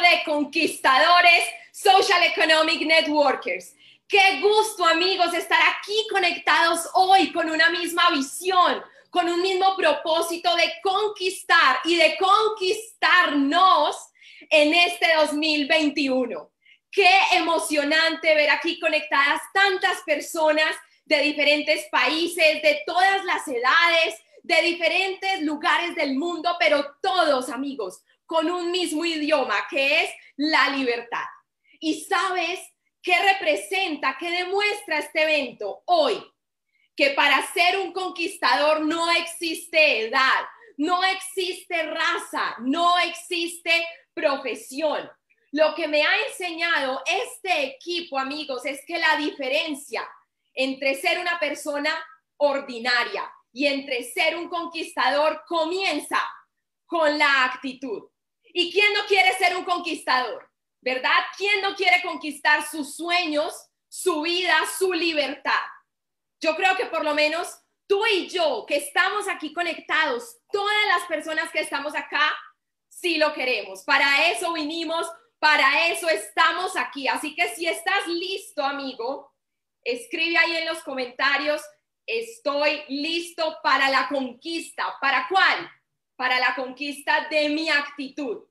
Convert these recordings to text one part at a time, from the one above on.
de conquistadores, social economic networkers. Qué gusto amigos estar aquí conectados hoy con una misma visión, con un mismo propósito de conquistar y de conquistarnos en este 2021. Qué emocionante ver aquí conectadas tantas personas de diferentes países, de todas las edades, de diferentes lugares del mundo, pero todos amigos con un mismo idioma, que es la libertad. ¿Y sabes qué representa, qué demuestra este evento hoy? Que para ser un conquistador no existe edad, no existe raza, no existe profesión. Lo que me ha enseñado este equipo, amigos, es que la diferencia entre ser una persona ordinaria y entre ser un conquistador comienza con la actitud. ¿Y quién no quiere ser un conquistador? ¿Verdad? ¿Quién no quiere conquistar sus sueños, su vida, su libertad? Yo creo que por lo menos tú y yo, que estamos aquí conectados, todas las personas que estamos acá, sí lo queremos. Para eso vinimos, para eso estamos aquí. Así que si estás listo, amigo, escribe ahí en los comentarios, estoy listo para la conquista. ¿Para cuál? Para la conquista de mi actitud.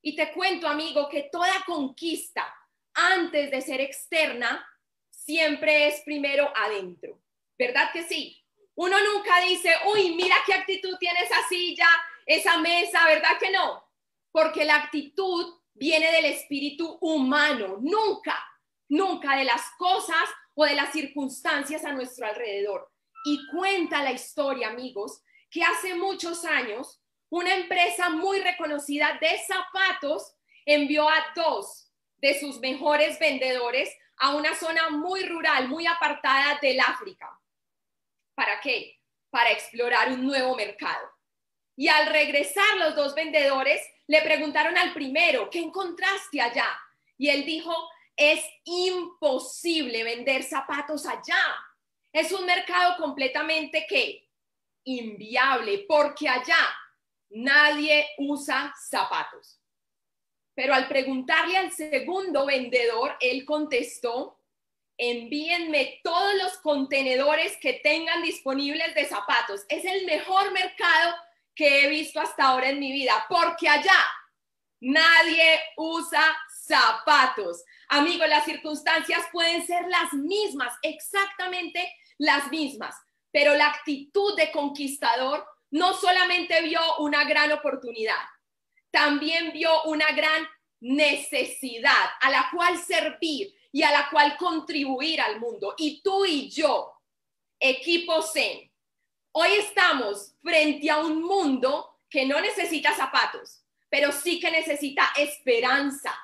Y te cuento, amigo, que toda conquista, antes de ser externa, siempre es primero adentro. ¿Verdad que sí? Uno nunca dice, uy, mira qué actitud tiene esa silla, esa mesa, ¿verdad que no? Porque la actitud viene del espíritu humano, nunca, nunca de las cosas o de las circunstancias a nuestro alrededor. Y cuenta la historia, amigos, que hace muchos años una empresa muy reconocida de zapatos envió a dos de sus mejores vendedores a una zona muy rural, muy apartada del África. ¿Para qué? Para explorar un nuevo mercado. Y al regresar los dos vendedores le preguntaron al primero, ¿qué encontraste allá? Y él dijo, es imposible vender zapatos allá. Es un mercado completamente que inviable, porque allá nadie usa zapatos. Pero al preguntarle al segundo vendedor, él contestó, envíenme todos los contenedores que tengan disponibles de zapatos. Es el mejor mercado que he visto hasta ahora en mi vida, porque allá nadie usa zapatos. Amigos, las circunstancias pueden ser las mismas, exactamente las mismas, pero la actitud de conquistador no solamente vio una gran oportunidad, también vio una gran necesidad a la cual servir y a la cual contribuir al mundo. Y tú y yo, equipo Zen, hoy estamos frente a un mundo que no necesita zapatos, pero sí que necesita esperanza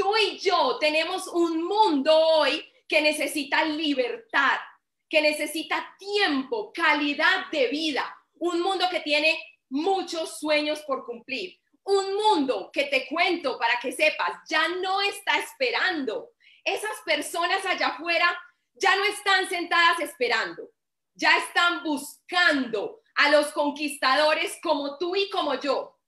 Tú y yo tenemos un mundo hoy que necesita libertad, que necesita tiempo, calidad de vida, un mundo que tiene muchos sueños por cumplir, un mundo que te cuento para que sepas, ya no está esperando. Esas personas allá afuera ya no están sentadas esperando, ya están buscando a los conquistadores como tú y como yo.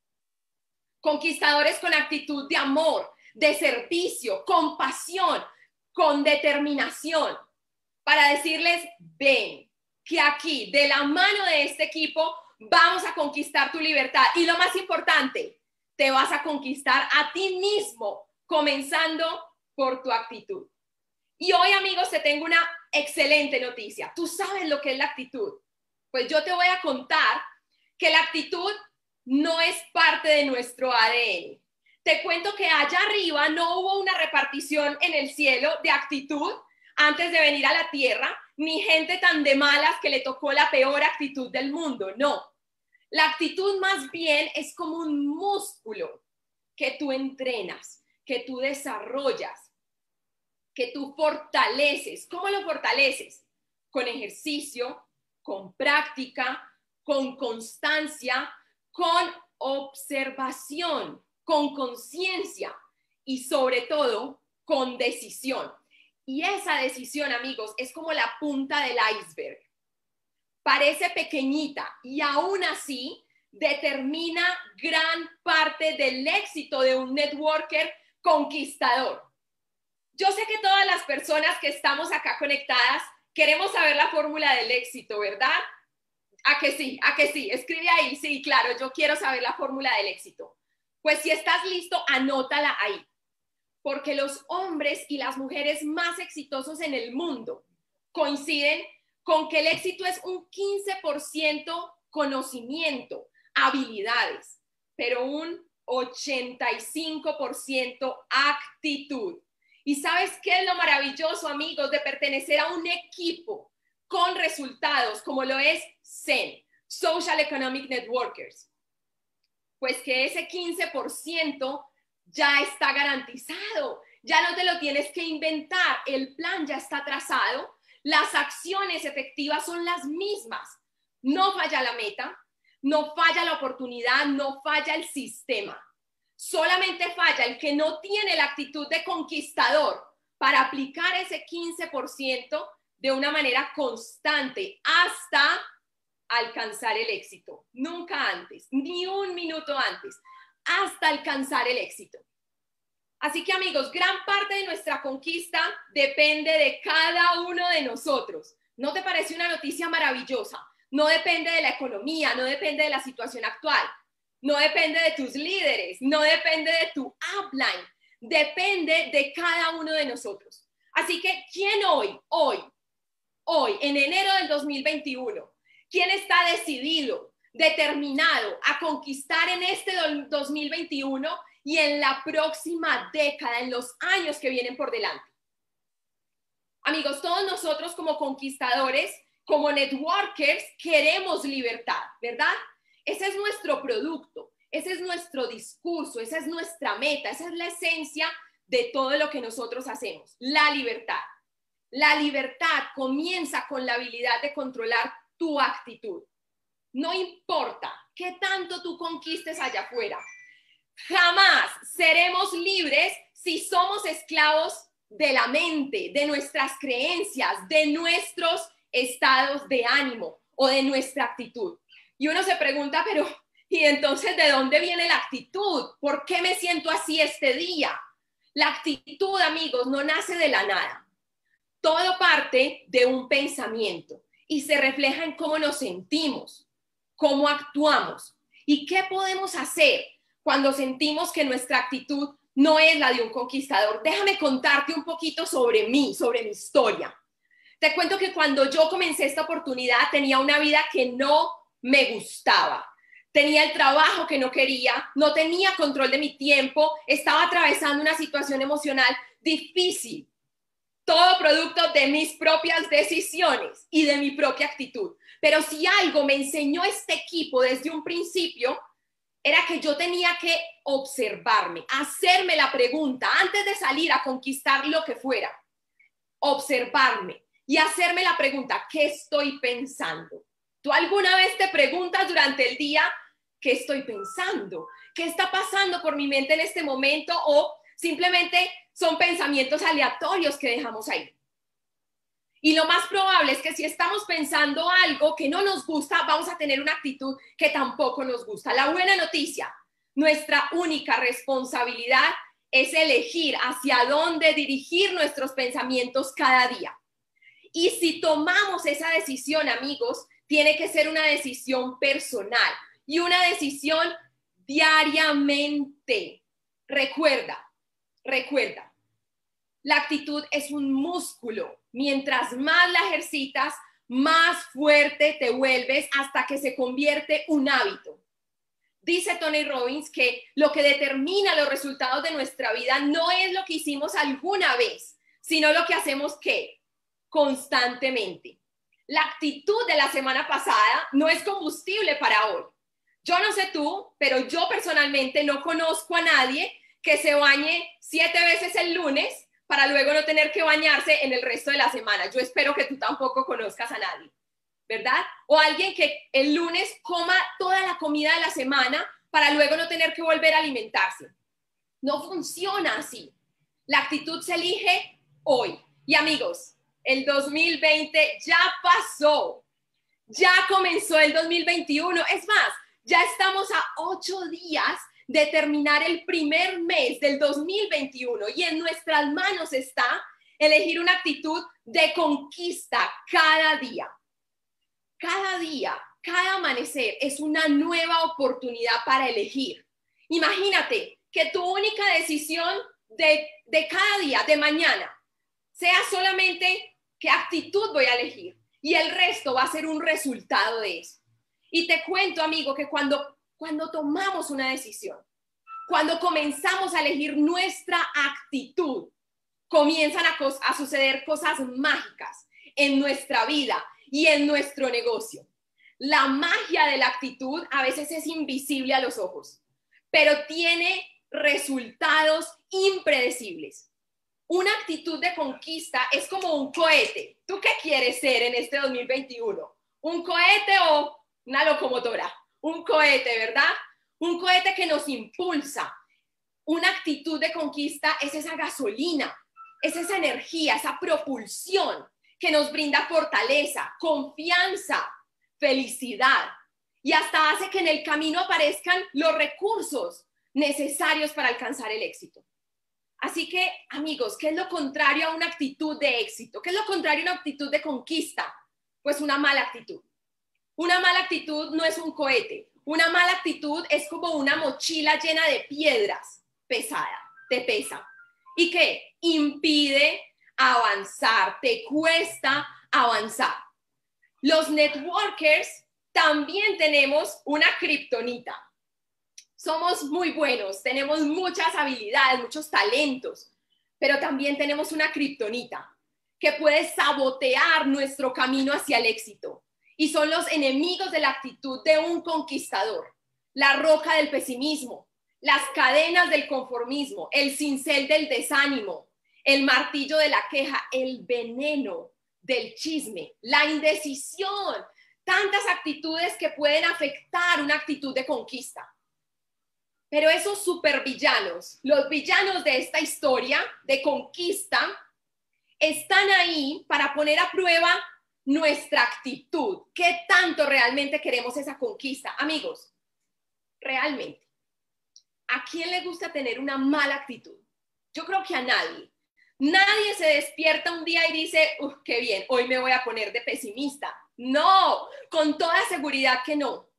Conquistadores con actitud de amor, de servicio, con pasión, con determinación, para decirles, ven, que aquí, de la mano de este equipo, vamos a conquistar tu libertad. Y lo más importante, te vas a conquistar a ti mismo, comenzando por tu actitud. Y hoy, amigos, te tengo una excelente noticia. Tú sabes lo que es la actitud. Pues yo te voy a contar que la actitud no es parte de nuestro ADN. Te cuento que allá arriba no hubo una repartición en el cielo de actitud antes de venir a la tierra, ni gente tan de malas que le tocó la peor actitud del mundo, no. La actitud más bien es como un músculo que tú entrenas, que tú desarrollas, que tú fortaleces. ¿Cómo lo fortaleces? Con ejercicio, con práctica, con constancia, con observación con conciencia y sobre todo con decisión. Y esa decisión, amigos, es como la punta del iceberg. Parece pequeñita y aún así determina gran parte del éxito de un networker conquistador. Yo sé que todas las personas que estamos acá conectadas queremos saber la fórmula del éxito, ¿verdad? A que sí, a que sí, escribe ahí, sí, claro, yo quiero saber la fórmula del éxito. Pues si estás listo, anótala ahí, porque los hombres y las mujeres más exitosos en el mundo coinciden con que el éxito es un 15% conocimiento, habilidades, pero un 85% actitud. ¿Y sabes qué es lo maravilloso, amigos, de pertenecer a un equipo con resultados como lo es SEN, Social Economic Networkers? Pues que ese 15% ya está garantizado, ya no te lo tienes que inventar, el plan ya está trazado, las acciones efectivas son las mismas, no falla la meta, no falla la oportunidad, no falla el sistema. Solamente falla el que no tiene la actitud de conquistador para aplicar ese 15% de una manera constante hasta alcanzar el éxito. Nunca antes, ni un minuto antes, hasta alcanzar el éxito. Así que amigos, gran parte de nuestra conquista depende de cada uno de nosotros. ¿No te parece una noticia maravillosa? No depende de la economía, no depende de la situación actual no depende de tus líderes, no depende de tu upline, depende de cada uno de nosotros. Así que, ¿quién hoy, hoy, hoy, en enero del 2021, quién está decidido, determinado a conquistar en este 2021 y en la próxima década, en los años que vienen por delante? Amigos, todos nosotros como conquistadores, como networkers, queremos libertad, ¿verdad? Ese es nuestro producto, ese es nuestro discurso, esa es nuestra meta, esa es la esencia de todo lo que nosotros hacemos, la libertad. La libertad comienza con la habilidad de controlar tu actitud. No importa qué tanto tú conquistes allá afuera, jamás seremos libres si somos esclavos de la mente, de nuestras creencias, de nuestros estados de ánimo o de nuestra actitud. Y uno se pregunta, pero ¿y entonces de dónde viene la actitud? ¿Por qué me siento así este día? La actitud, amigos, no nace de la nada. Todo parte de un pensamiento y se refleja en cómo nos sentimos, cómo actuamos y qué podemos hacer cuando sentimos que nuestra actitud no es la de un conquistador. Déjame contarte un poquito sobre mí, sobre mi historia. Te cuento que cuando yo comencé esta oportunidad tenía una vida que no me gustaba. Tenía el trabajo que no quería, no tenía control de mi tiempo, estaba atravesando una situación emocional difícil. Todo producto de mis propias decisiones y de mi propia actitud. Pero si algo me enseñó este equipo desde un principio, era que yo tenía que observarme, hacerme la pregunta antes de salir a conquistar lo que fuera, observarme y hacerme la pregunta, ¿qué estoy pensando? ¿Tú alguna vez te preguntas durante el día qué estoy pensando? ¿Qué está pasando por mi mente en este momento? O simplemente son pensamientos aleatorios que dejamos ahí. Y lo más probable es que si estamos pensando algo que no nos gusta, vamos a tener una actitud que tampoco nos gusta. La buena noticia, nuestra única responsabilidad es elegir hacia dónde dirigir nuestros pensamientos cada día. Y si tomamos esa decisión, amigos, tiene que ser una decisión personal y una decisión diariamente. Recuerda, recuerda, la actitud es un músculo. Mientras más la ejercitas, más fuerte te vuelves hasta que se convierte un hábito. Dice Tony Robbins que lo que determina los resultados de nuestra vida no es lo que hicimos alguna vez, sino lo que hacemos que constantemente la actitud de la semana pasada no es combustible para hoy. Yo no sé tú, pero yo personalmente no conozco a nadie que se bañe siete veces el lunes para luego no tener que bañarse en el resto de la semana. Yo espero que tú tampoco conozcas a nadie, ¿verdad? O alguien que el lunes coma toda la comida de la semana para luego no tener que volver a alimentarse. No funciona así. La actitud se elige hoy. Y amigos, el 2020 ya pasó. Ya comenzó el 2021. Es más, Ya estamos a ocho días de terminar el primer mes del 2021 y en nuestras manos está elegir una actitud de conquista cada día. Cada día, cada amanecer es una nueva oportunidad para elegir. Imagínate que tu única decisión de, de cada día, de mañana, sea solamente qué actitud voy a elegir y el resto va a ser un resultado de eso. Y te cuento, amigo, que cuando, cuando tomamos una decisión, cuando comenzamos a elegir nuestra actitud, comienzan a, suceder cosas mágicas en nuestra vida y en nuestro negocio. La magia de la actitud a veces es invisible a los ojos, pero tiene resultados impredecibles. Una actitud de conquista es como un cohete. ¿Tú qué quieres ser en este 2021? ¿Un cohete o una locomotora? Un cohete, ¿verdad? Un cohete que nos impulsa. Una actitud de conquista es esa gasolina, es esa energía, esa propulsión que nos brinda fortaleza, confianza, felicidad y hasta hace que en el camino aparezcan los recursos necesarios para alcanzar el éxito. Así que, amigos, ¿qué es lo contrario a una actitud de éxito? ¿Qué es lo contrario a una actitud de conquista? Pues una mala actitud. Una mala actitud no es un cohete. Una mala actitud es como una mochila llena de piedras, pesada, te pesa. ¿Y qué? Impide avanzar, te cuesta avanzar. Los networkers también tenemos una kriptonita somos muy buenos, tenemos muchas habilidades, muchos talentos, pero también tenemos una kriptonita que puede sabotear nuestro camino hacia el éxito. Y son los enemigos de la actitud de un conquistador, la roca del pesimismo, las cadenas del conformismo, el cincel del desánimo, el martillo de la queja, el veneno del chisme, la indecisión, tantas actitudes que pueden afectar una actitud de conquista. Pero esos supervillanos, los villanos de esta historia de conquista, están ahí para poner a prueba nuestra actitud. ¿Qué tanto realmente queremos esa conquista? Amigos, realmente, ¿a quién le gusta tener una mala actitud? Yo creo que a nadie. Nadie se despierta un día y dice, Uf, qué bien, hoy me voy a poner de pesimista. No, con toda seguridad que no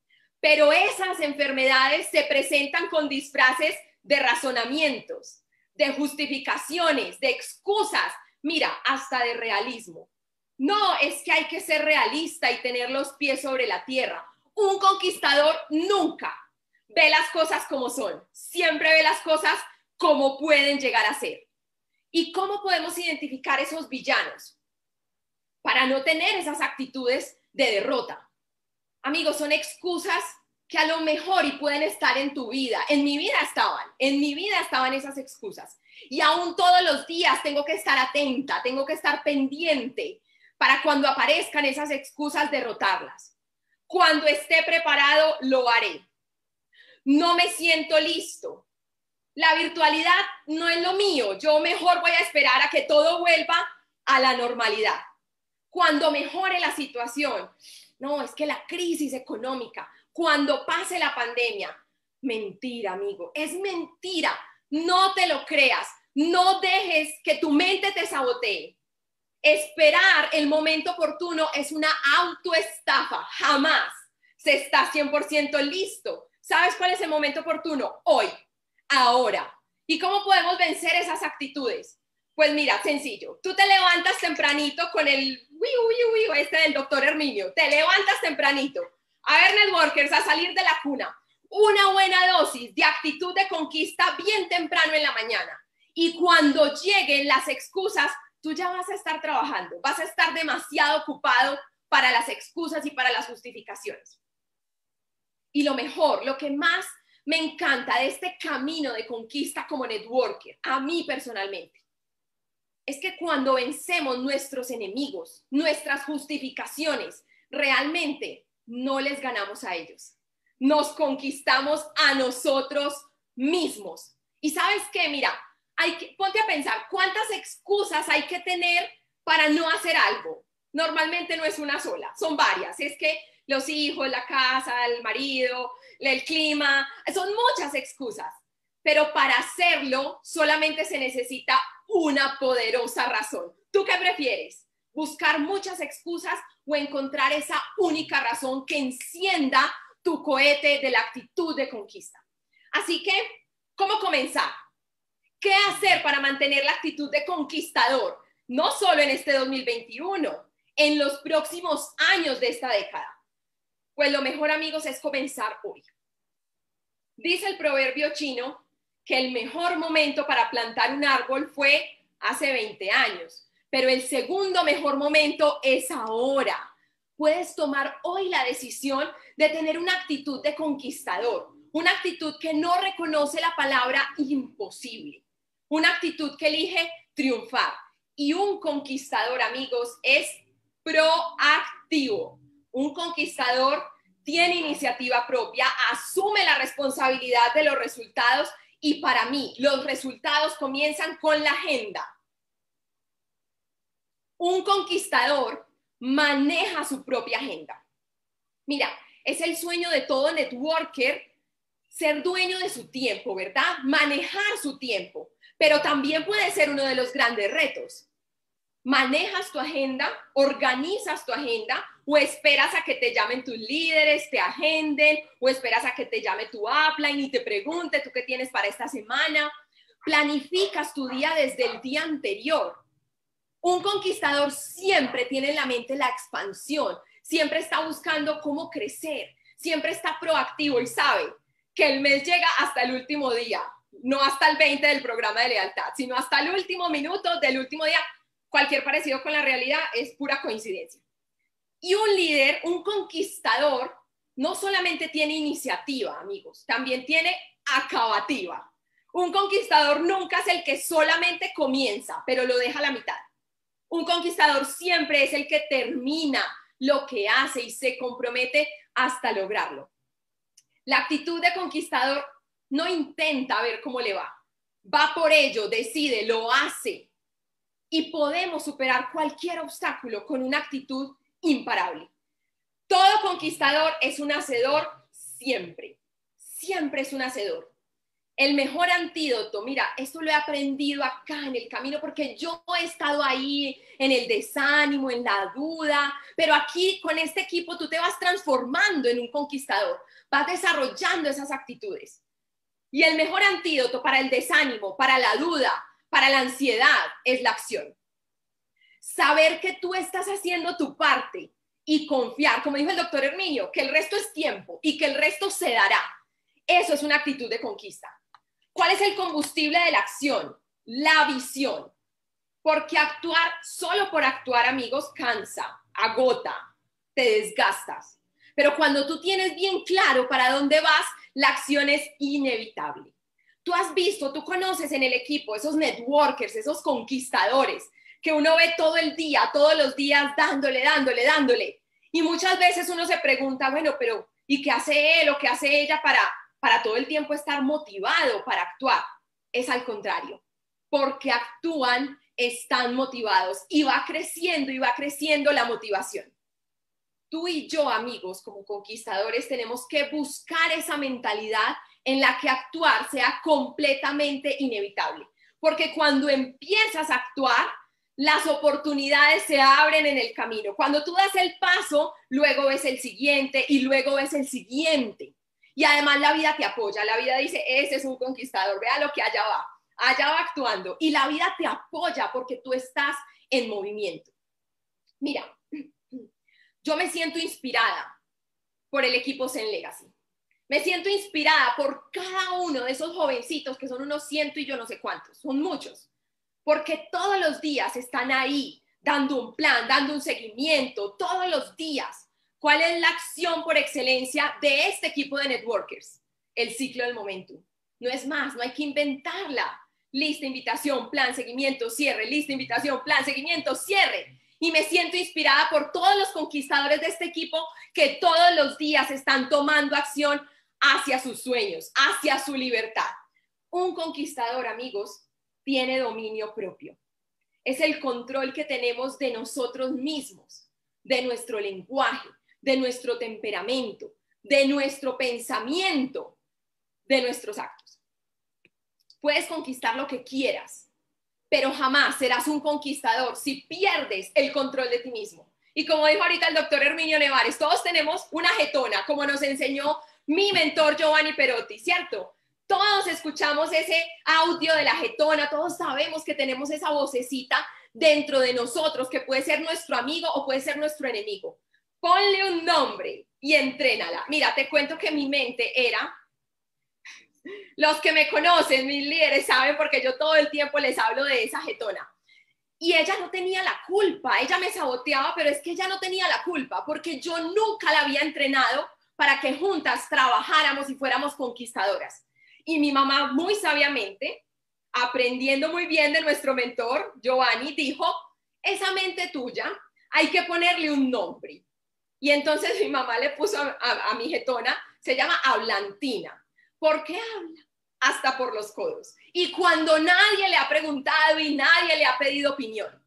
pero esas enfermedades se presentan con disfraces de razonamientos, de justificaciones, de excusas, mira, hasta de realismo. No, es que hay que ser realista y tener los pies sobre la tierra. Un conquistador nunca ve las cosas como son, siempre ve las cosas como pueden llegar a ser. ¿Y cómo podemos identificar esos villanos? Para no tener esas actitudes de derrota. Amigos, son excusas que a lo mejor y pueden estar en tu vida. En mi vida estaban, en mi vida estaban esas excusas. Y aún todos los días tengo que estar atenta, tengo que estar pendiente para cuando aparezcan esas excusas derrotarlas. Cuando esté preparado, lo haré. No me siento listo. La virtualidad no es lo mío. Yo mejor voy a esperar a que todo vuelva a la normalidad. Cuando mejore la situación, no, es que la crisis económica, cuando pase la pandemia, mentira, amigo, es mentira. No te lo creas. No dejes que tu mente te sabotee. Esperar el momento oportuno es una autoestafa. Jamás se está 100% listo. ¿Sabes cuál es el momento oportuno? Hoy, ahora. ¿Y cómo podemos vencer esas actitudes? Pues mira, sencillo. Tú te levantas tempranito con el este del doctor Herminio. Te levantas tempranito. A ver, networkers, a salir de la cuna. Una buena dosis de actitud de conquista bien temprano en la mañana. Y cuando lleguen las excusas, tú ya vas a estar trabajando. Vas a estar demasiado ocupado para las excusas y para las justificaciones. Y lo mejor, lo que más me encanta de este camino de conquista como networker, a mí personalmente, es que cuando vencemos nuestros enemigos, nuestras justificaciones, realmente no les ganamos a ellos. Nos conquistamos a nosotros mismos. Y sabes qué, mira, hay que, ponte a pensar cuántas excusas hay que tener para no hacer algo. Normalmente no es una sola, son varias. Es que los hijos, la casa, el marido, el clima, son muchas excusas. Pero para hacerlo solamente se necesita una poderosa razón. ¿Tú qué prefieres? ¿Buscar muchas excusas o encontrar esa única razón que encienda tu cohete de la actitud de conquista? Así que, ¿cómo comenzar? ¿Qué hacer para mantener la actitud de conquistador? No solo en este 2021, en los próximos años de esta década. Pues lo mejor, amigos, es comenzar hoy. Dice el proverbio chino que el mejor momento para plantar un árbol fue hace 20 años, pero el segundo mejor momento es ahora. Puedes tomar hoy la decisión de tener una actitud de conquistador, una actitud que no reconoce la palabra imposible, una actitud que elige triunfar. Y un conquistador, amigos, es proactivo. Un conquistador tiene iniciativa propia, asume la responsabilidad de los resultados y para mí los resultados comienzan con la agenda. Un conquistador maneja su propia agenda. Mira, es el sueño de todo networker ser dueño de su tiempo, ¿verdad? Manejar su tiempo, pero también puede ser uno de los grandes retos manejas tu agenda, organizas tu agenda o esperas a que te llamen tus líderes, te agenden o esperas a que te llame tu upline y te pregunte tú qué tienes para esta semana. Planificas tu día desde el día anterior. Un conquistador siempre tiene en la mente la expansión, siempre está buscando cómo crecer, siempre está proactivo y sabe que el mes llega hasta el último día, no hasta el 20 del programa de lealtad, sino hasta el último minuto del último día cualquier parecido con la realidad es pura coincidencia. Y un líder, un conquistador, no solamente tiene iniciativa, amigos, también tiene acabativa. Un conquistador nunca es el que solamente comienza, pero lo deja a la mitad. Un conquistador siempre es el que termina lo que hace y se compromete hasta lograrlo. La actitud de conquistador no intenta ver cómo le va, va por ello, decide, lo hace, y podemos superar cualquier obstáculo con una actitud imparable. Todo conquistador es un hacedor siempre, siempre es un hacedor. El mejor antídoto, mira, esto lo he aprendido acá en el camino porque yo he estado ahí en el desánimo, en la duda, pero aquí con este equipo tú te vas transformando en un conquistador, vas desarrollando esas actitudes. Y el mejor antídoto para el desánimo, para la duda, para la ansiedad es la acción. Saber que tú estás haciendo tu parte y confiar, como dijo el doctor Herminio, que el resto es tiempo y que el resto se dará. Eso es una actitud de conquista. ¿Cuál es el combustible de la acción? La visión. Porque actuar solo por actuar, amigos, cansa, agota, te desgastas. Pero cuando tú tienes bien claro para dónde vas, la acción es inevitable. Tú has visto, tú conoces en el equipo esos networkers, esos conquistadores que uno ve todo el día, todos los días dándole, dándole, dándole. Y muchas veces uno se pregunta, bueno, pero ¿y qué hace él o qué hace ella para, para todo el tiempo estar motivado para actuar? Es al contrario, porque actúan, están motivados y va creciendo y va creciendo la motivación. Tú y yo, amigos, como conquistadores, tenemos que buscar esa mentalidad en la que actuar sea completamente inevitable. Porque cuando empiezas a actuar, las oportunidades se abren en el camino. Cuando tú das el paso, luego ves el siguiente y luego ves el siguiente. Y además la vida te apoya. La vida dice, ese es un conquistador, vea lo que allá va. Allá va actuando. Y la vida te apoya porque tú estás en movimiento. Mira, yo me siento inspirada por el equipo Zen Legacy. Me siento inspirada por cada uno de esos jovencitos que son unos ciento y yo no sé cuántos, son muchos, porque todos los días están ahí dando un plan, dando un seguimiento, todos los días. ¿Cuál es la acción por excelencia de este equipo de networkers? El ciclo del momento. No es más, no hay que inventarla. Lista, invitación, plan, seguimiento, cierre, lista, invitación, plan, seguimiento, cierre. Y me siento inspirada por todos los conquistadores de este equipo que todos los días están tomando acción hacia sus sueños, hacia su libertad. Un conquistador, amigos, tiene dominio propio. Es el control que tenemos de nosotros mismos, de nuestro lenguaje, de nuestro temperamento, de nuestro pensamiento, de nuestros actos. Puedes conquistar lo que quieras, pero jamás serás un conquistador si pierdes el control de ti mismo. Y como dijo ahorita el doctor Herminio Nevares, todos tenemos una jetona, como nos enseñó mi mentor Giovanni Perotti, ¿cierto? Todos escuchamos ese audio de la jetona, todos sabemos que tenemos esa vocecita dentro de nosotros que puede ser nuestro amigo o puede ser nuestro enemigo. Ponle un nombre y entrénala. Mira, te cuento que mi mente era, los que me conocen, mis líderes saben porque yo todo el tiempo les hablo de esa jetona. Y ella no tenía la culpa, ella me saboteaba, pero es que ella no tenía la culpa porque yo nunca la había entrenado para que juntas trabajáramos y fuéramos conquistadoras. Y mi mamá muy sabiamente, aprendiendo muy bien de nuestro mentor, Giovanni, dijo, esa mente tuya hay que ponerle un nombre. Y entonces mi mamá le puso a, mi jetona, se llama Hablantina. ¿Por qué habla? Hasta por los codos. Y cuando nadie le ha preguntado y nadie le ha pedido opinión.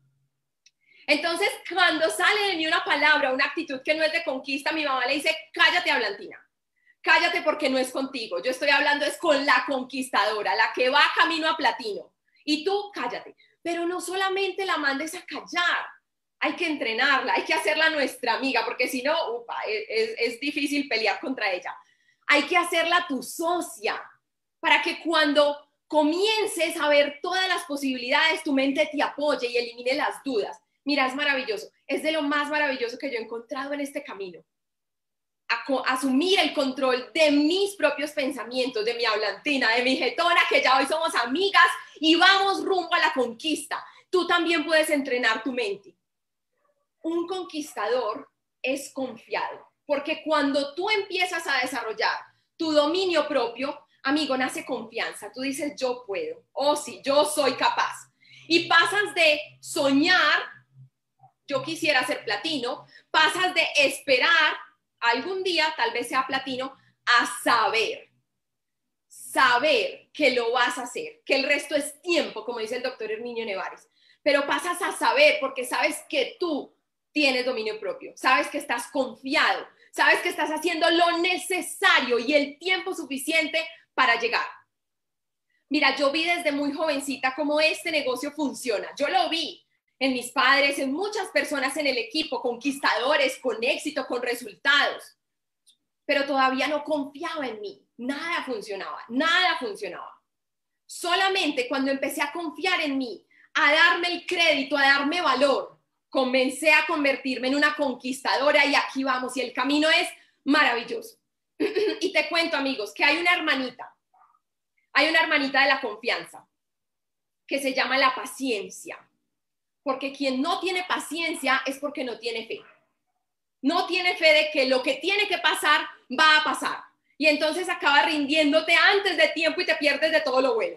Entonces, cuando sale de mí una palabra, una actitud que no es de conquista, mi mamá le dice, cállate, Hablantina cállate porque no es contigo. Yo estoy hablando es con la conquistadora, la que va camino a platino. Y tú cállate. Pero no solamente la mandes a callar, hay que entrenarla, hay que hacerla nuestra amiga, porque si no, upa, es, es difícil pelear contra ella. Hay que hacerla tu socia para que cuando comiences a ver todas las posibilidades, tu mente te apoye y elimine las dudas. Mira, es maravilloso, es de lo más maravilloso que yo he encontrado en este camino asumir el control de mis propios pensamientos, de mi hablantina, de mi jetona, que ya hoy somos amigas y vamos rumbo a la conquista. Tú también puedes entrenar tu mente. Un conquistador es confiado, porque cuando tú empiezas a desarrollar tu dominio propio, amigo, nace confianza. Tú dices, yo puedo, o oh, sí, yo soy capaz. Y pasas de soñar, yo quisiera ser platino, pasas de esperar algún día, tal vez sea platino, a saber, saber que lo vas a hacer, que el resto es tiempo, como dice el doctor Herminio Nevares, pero pasas a saber porque sabes que tú tienes dominio propio, sabes que estás confiado, sabes que estás haciendo lo necesario y el tiempo suficiente para llegar. Mira, yo vi desde muy jovencita cómo este negocio funciona. Yo lo vi en mis padres, en muchas personas en el equipo, conquistadores, con éxito, con resultados. Pero todavía no confiaba en mí. Nada funcionaba, nada funcionaba. Solamente cuando empecé a confiar en mí, a darme el crédito, a darme valor, comencé a convertirme en una conquistadora y aquí vamos y el camino es maravilloso. y te cuento, amigos, que hay una hermanita, hay una hermanita de la confianza que se llama la paciencia porque quien no tiene paciencia es porque no tiene fe. No tiene fe de que lo que tiene que pasar va a pasar. Y entonces acaba rindiéndote antes de tiempo y te pierdes de todo lo bueno.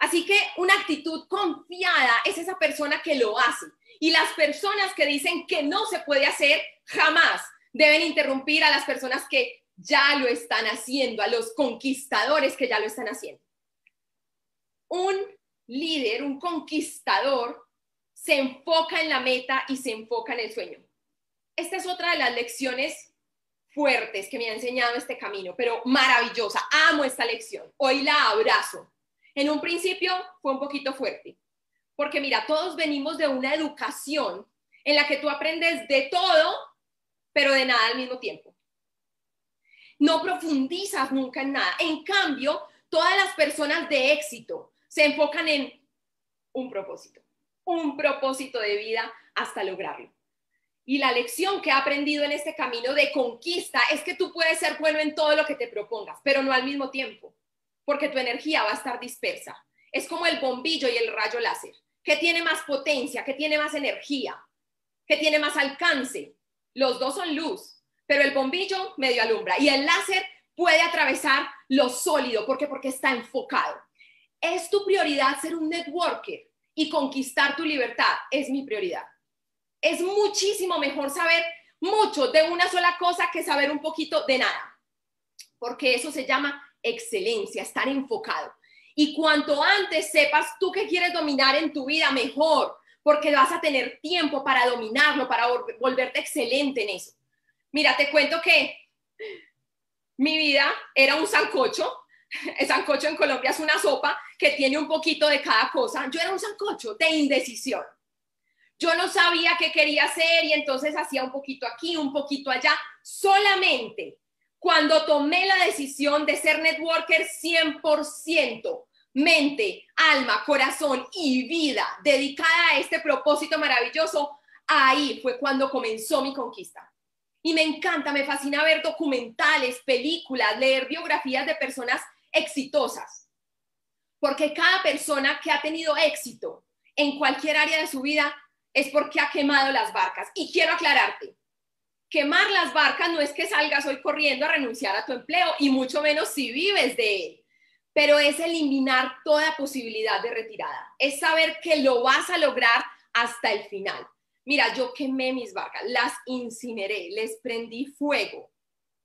Así que una actitud confiada es esa persona que lo hace. Y las personas que dicen que no se puede hacer, jamás deben interrumpir a las personas que ya lo están haciendo, a los conquistadores que ya lo están haciendo. Un líder, un conquistador, se enfoca en la meta y se enfoca en el sueño. Esta es otra de las lecciones fuertes que me ha enseñado este camino, pero maravillosa. Amo esta lección. Hoy la abrazo. En un principio fue un poquito fuerte, porque mira, todos venimos de una educación en la que tú aprendes de todo, pero de nada al mismo tiempo. No profundizas nunca en nada. En cambio, todas las personas de éxito se enfocan en un propósito un propósito de vida hasta lograrlo. Y la lección que he aprendido en este camino de conquista es que tú puedes ser bueno en todo lo que te propongas, pero no al mismo tiempo, porque tu energía va a estar dispersa. Es como el bombillo y el rayo láser, que tiene más potencia, que tiene más energía, que tiene más alcance. Los dos son luz, pero el bombillo medio alumbra y el láser puede atravesar lo sólido, porque porque está enfocado. Es tu prioridad ser un networker y conquistar tu libertad es mi prioridad. Es muchísimo mejor saber mucho de una sola cosa que saber un poquito de nada, porque eso se llama excelencia, estar enfocado. Y cuanto antes sepas tú que quieres dominar en tu vida, mejor, porque vas a tener tiempo para dominarlo, para volverte excelente en eso. Mira, te cuento que mi vida era un sancocho. El sancocho en Colombia es una sopa que tiene un poquito de cada cosa. Yo era un sancocho de indecisión. Yo no sabía qué quería hacer y entonces hacía un poquito aquí, un poquito allá. Solamente cuando tomé la decisión de ser networker 100%, mente, alma, corazón y vida dedicada a este propósito maravilloso, ahí fue cuando comenzó mi conquista. Y me encanta, me fascina ver documentales, películas, leer biografías de personas exitosas. Porque cada persona que ha tenido éxito en cualquier área de su vida es porque ha quemado las barcas. Y quiero aclararte, quemar las barcas no es que salgas hoy corriendo a renunciar a tu empleo y mucho menos si vives de él, pero es eliminar toda posibilidad de retirada. Es saber que lo vas a lograr hasta el final. Mira, yo quemé mis barcas, las incineré, les prendí fuego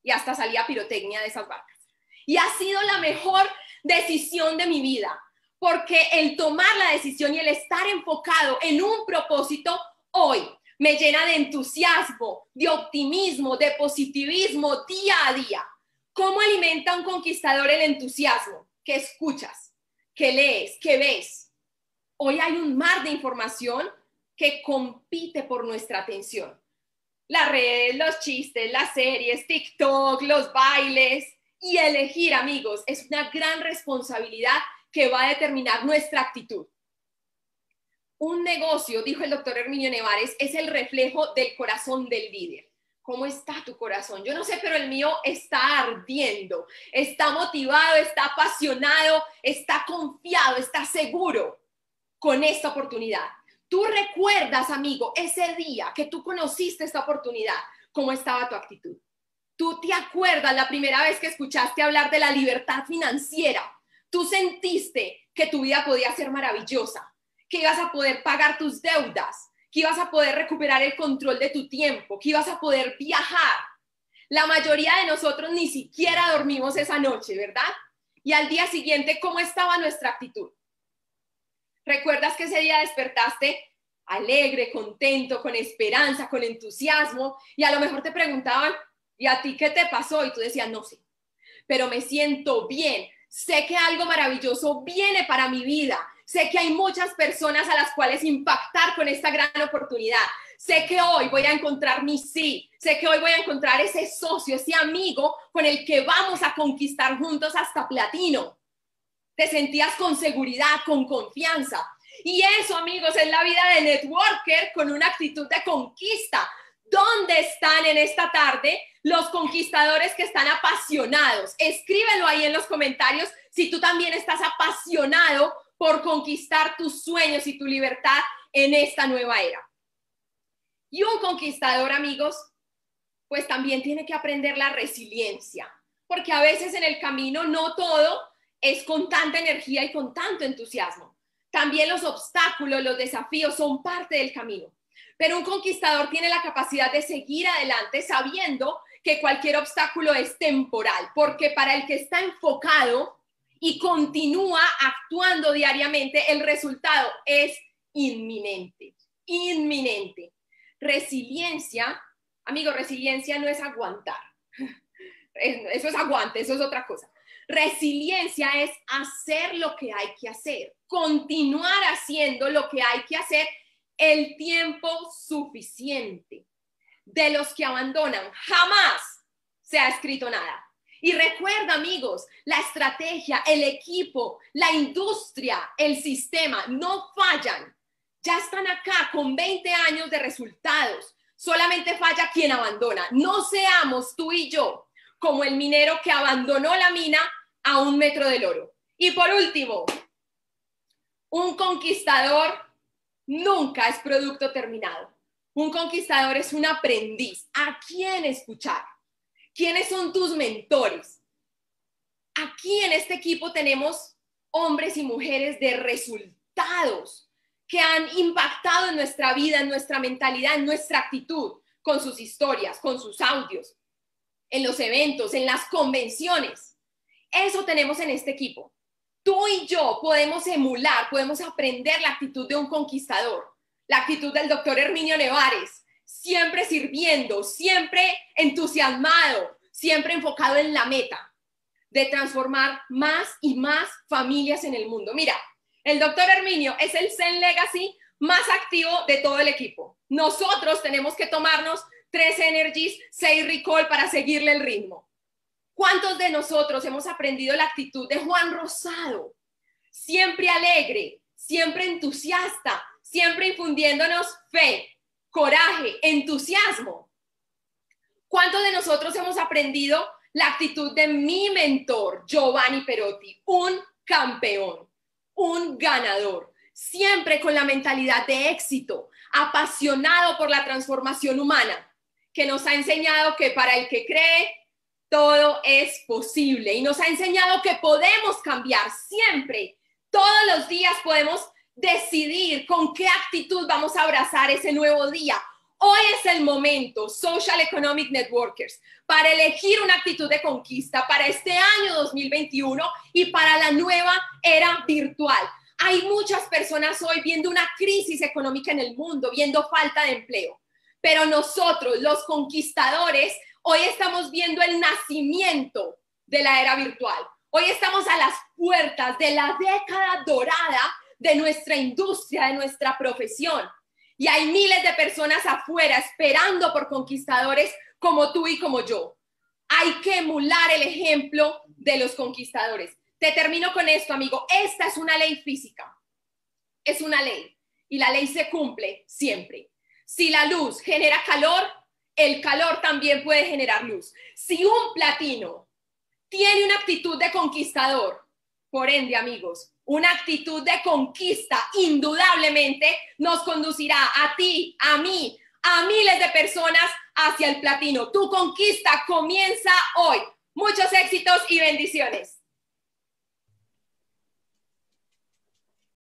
y hasta salía pirotecnia de esas barcas. Y ha sido la mejor decisión de mi vida, porque el tomar la decisión y el estar enfocado en un propósito hoy me llena de entusiasmo, de optimismo, de positivismo día a día. ¿Cómo alimenta un conquistador el entusiasmo? Que escuchas, que lees, que ves. Hoy hay un mar de información que compite por nuestra atención. Las redes, los chistes, las series, TikTok, los bailes y elegir amigos es una gran responsabilidad que va a determinar nuestra actitud. Un negocio, dijo el doctor Herminio Nevares, es el reflejo del corazón del líder. ¿Cómo está tu corazón? Yo no sé, pero el mío está ardiendo, está motivado, está apasionado, está confiado, está seguro con esta oportunidad. Tú recuerdas, amigo, ese día que tú conociste esta oportunidad, cómo estaba tu actitud. Tú te acuerdas la primera vez que escuchaste hablar de la libertad financiera. Tú sentiste que tu vida podía ser maravillosa, que ibas a poder pagar tus deudas, que ibas a poder recuperar el control de tu tiempo, que ibas a poder viajar. La mayoría de nosotros ni siquiera dormimos esa noche, ¿verdad? Y al día siguiente, ¿cómo estaba nuestra actitud? ¿Recuerdas que ese día despertaste alegre, contento, con esperanza, con entusiasmo? Y a lo mejor te preguntaban, ¿y a ti qué te pasó? Y tú decías, no sé, pero me siento bien. Sé que algo maravilloso viene para mi vida. Sé que hay muchas personas a las cuales impactar con esta gran oportunidad. Sé que hoy voy a encontrar mi sí. Sé que hoy voy a encontrar ese socio, ese amigo con el que vamos a conquistar juntos hasta platino te sentías con seguridad, con confianza. Y eso, amigos, es la vida de networker con una actitud de conquista. ¿Dónde están en esta tarde los conquistadores que están apasionados? Escríbelo ahí en los comentarios si tú también estás apasionado por conquistar tus sueños y tu libertad en esta nueva era. Y un conquistador, amigos, pues también tiene que aprender la resiliencia, porque a veces en el camino no todo es con tanta energía y con tanto entusiasmo. También los obstáculos, los desafíos son parte del camino. Pero un conquistador tiene la capacidad de seguir adelante sabiendo que cualquier obstáculo es temporal, porque para el que está enfocado y continúa actuando diariamente, el resultado es inminente, inminente. Resiliencia, amigo, resiliencia no es aguantar. Eso es aguante, eso es otra cosa. Resiliencia es hacer lo que hay que hacer, continuar haciendo lo que hay que hacer el tiempo suficiente. De los que abandonan, jamás se ha escrito nada. Y recuerda, amigos, la estrategia, el equipo, la industria, el sistema no fallan. Ya están acá con 20 años de resultados. Solamente falla quien abandona. No seamos tú y yo como el minero que abandonó la mina a un metro del oro. Y por último, un conquistador nunca es producto terminado. Un conquistador es un aprendiz. ¿A quién escuchar? ¿Quiénes son tus mentores? Aquí en este equipo tenemos hombres y mujeres de resultados que han impactado en nuestra vida, en nuestra mentalidad, en nuestra actitud, con sus historias, con sus audios, en los eventos, en las convenciones. Eso tenemos en este equipo. Tú y yo podemos emular, podemos aprender la actitud de un conquistador, la actitud del doctor Herminio Nevares, siempre sirviendo, siempre entusiasmado, siempre enfocado en la meta de transformar más y más familias en el mundo. Mira, el doctor Herminio es el Zen Legacy más activo de todo el equipo. Nosotros tenemos que tomarnos tres Energies, seis Recall para seguirle el ritmo. ¿Cuántos de nosotros hemos aprendido la actitud de Juan Rosado? Siempre alegre, siempre entusiasta, siempre infundiéndonos fe, coraje, entusiasmo. ¿Cuántos de nosotros hemos aprendido la actitud de mi mentor, Giovanni Perotti, un campeón, un ganador, siempre con la mentalidad de éxito, apasionado por la transformación humana, que nos ha enseñado que para el que cree, todo es posible. Y nos ha enseñado que podemos cambiar siempre, todos los días podemos decidir con qué actitud vamos a abrazar ese nuevo día. Hoy es el momento, Social Economic Networkers, para elegir una actitud de conquista para este año 2021 y para la nueva era virtual. Hay muchas personas hoy viendo una crisis económica en el mundo, viendo falta de empleo, pero nosotros, los conquistadores, hoy estamos viendo el nacimiento de la era virtual. Hoy estamos a las puertas de la década dorada de nuestra industria, de nuestra profesión. Y hay miles de personas afuera esperando por conquistadores como tú y como yo. Hay que emular el ejemplo de los conquistadores. Te termino con esto, amigo. Esta es una ley física. Es una ley. Y la ley se cumple siempre. Si la luz genera calor, el calor también puede generar luz. Si un platino tiene una actitud de conquistador, por ende, amigos, una actitud de conquista indudablemente nos conducirá a ti, a mí, a miles de personas hacia el platino. Tu conquista comienza hoy. Muchos éxitos y bendiciones.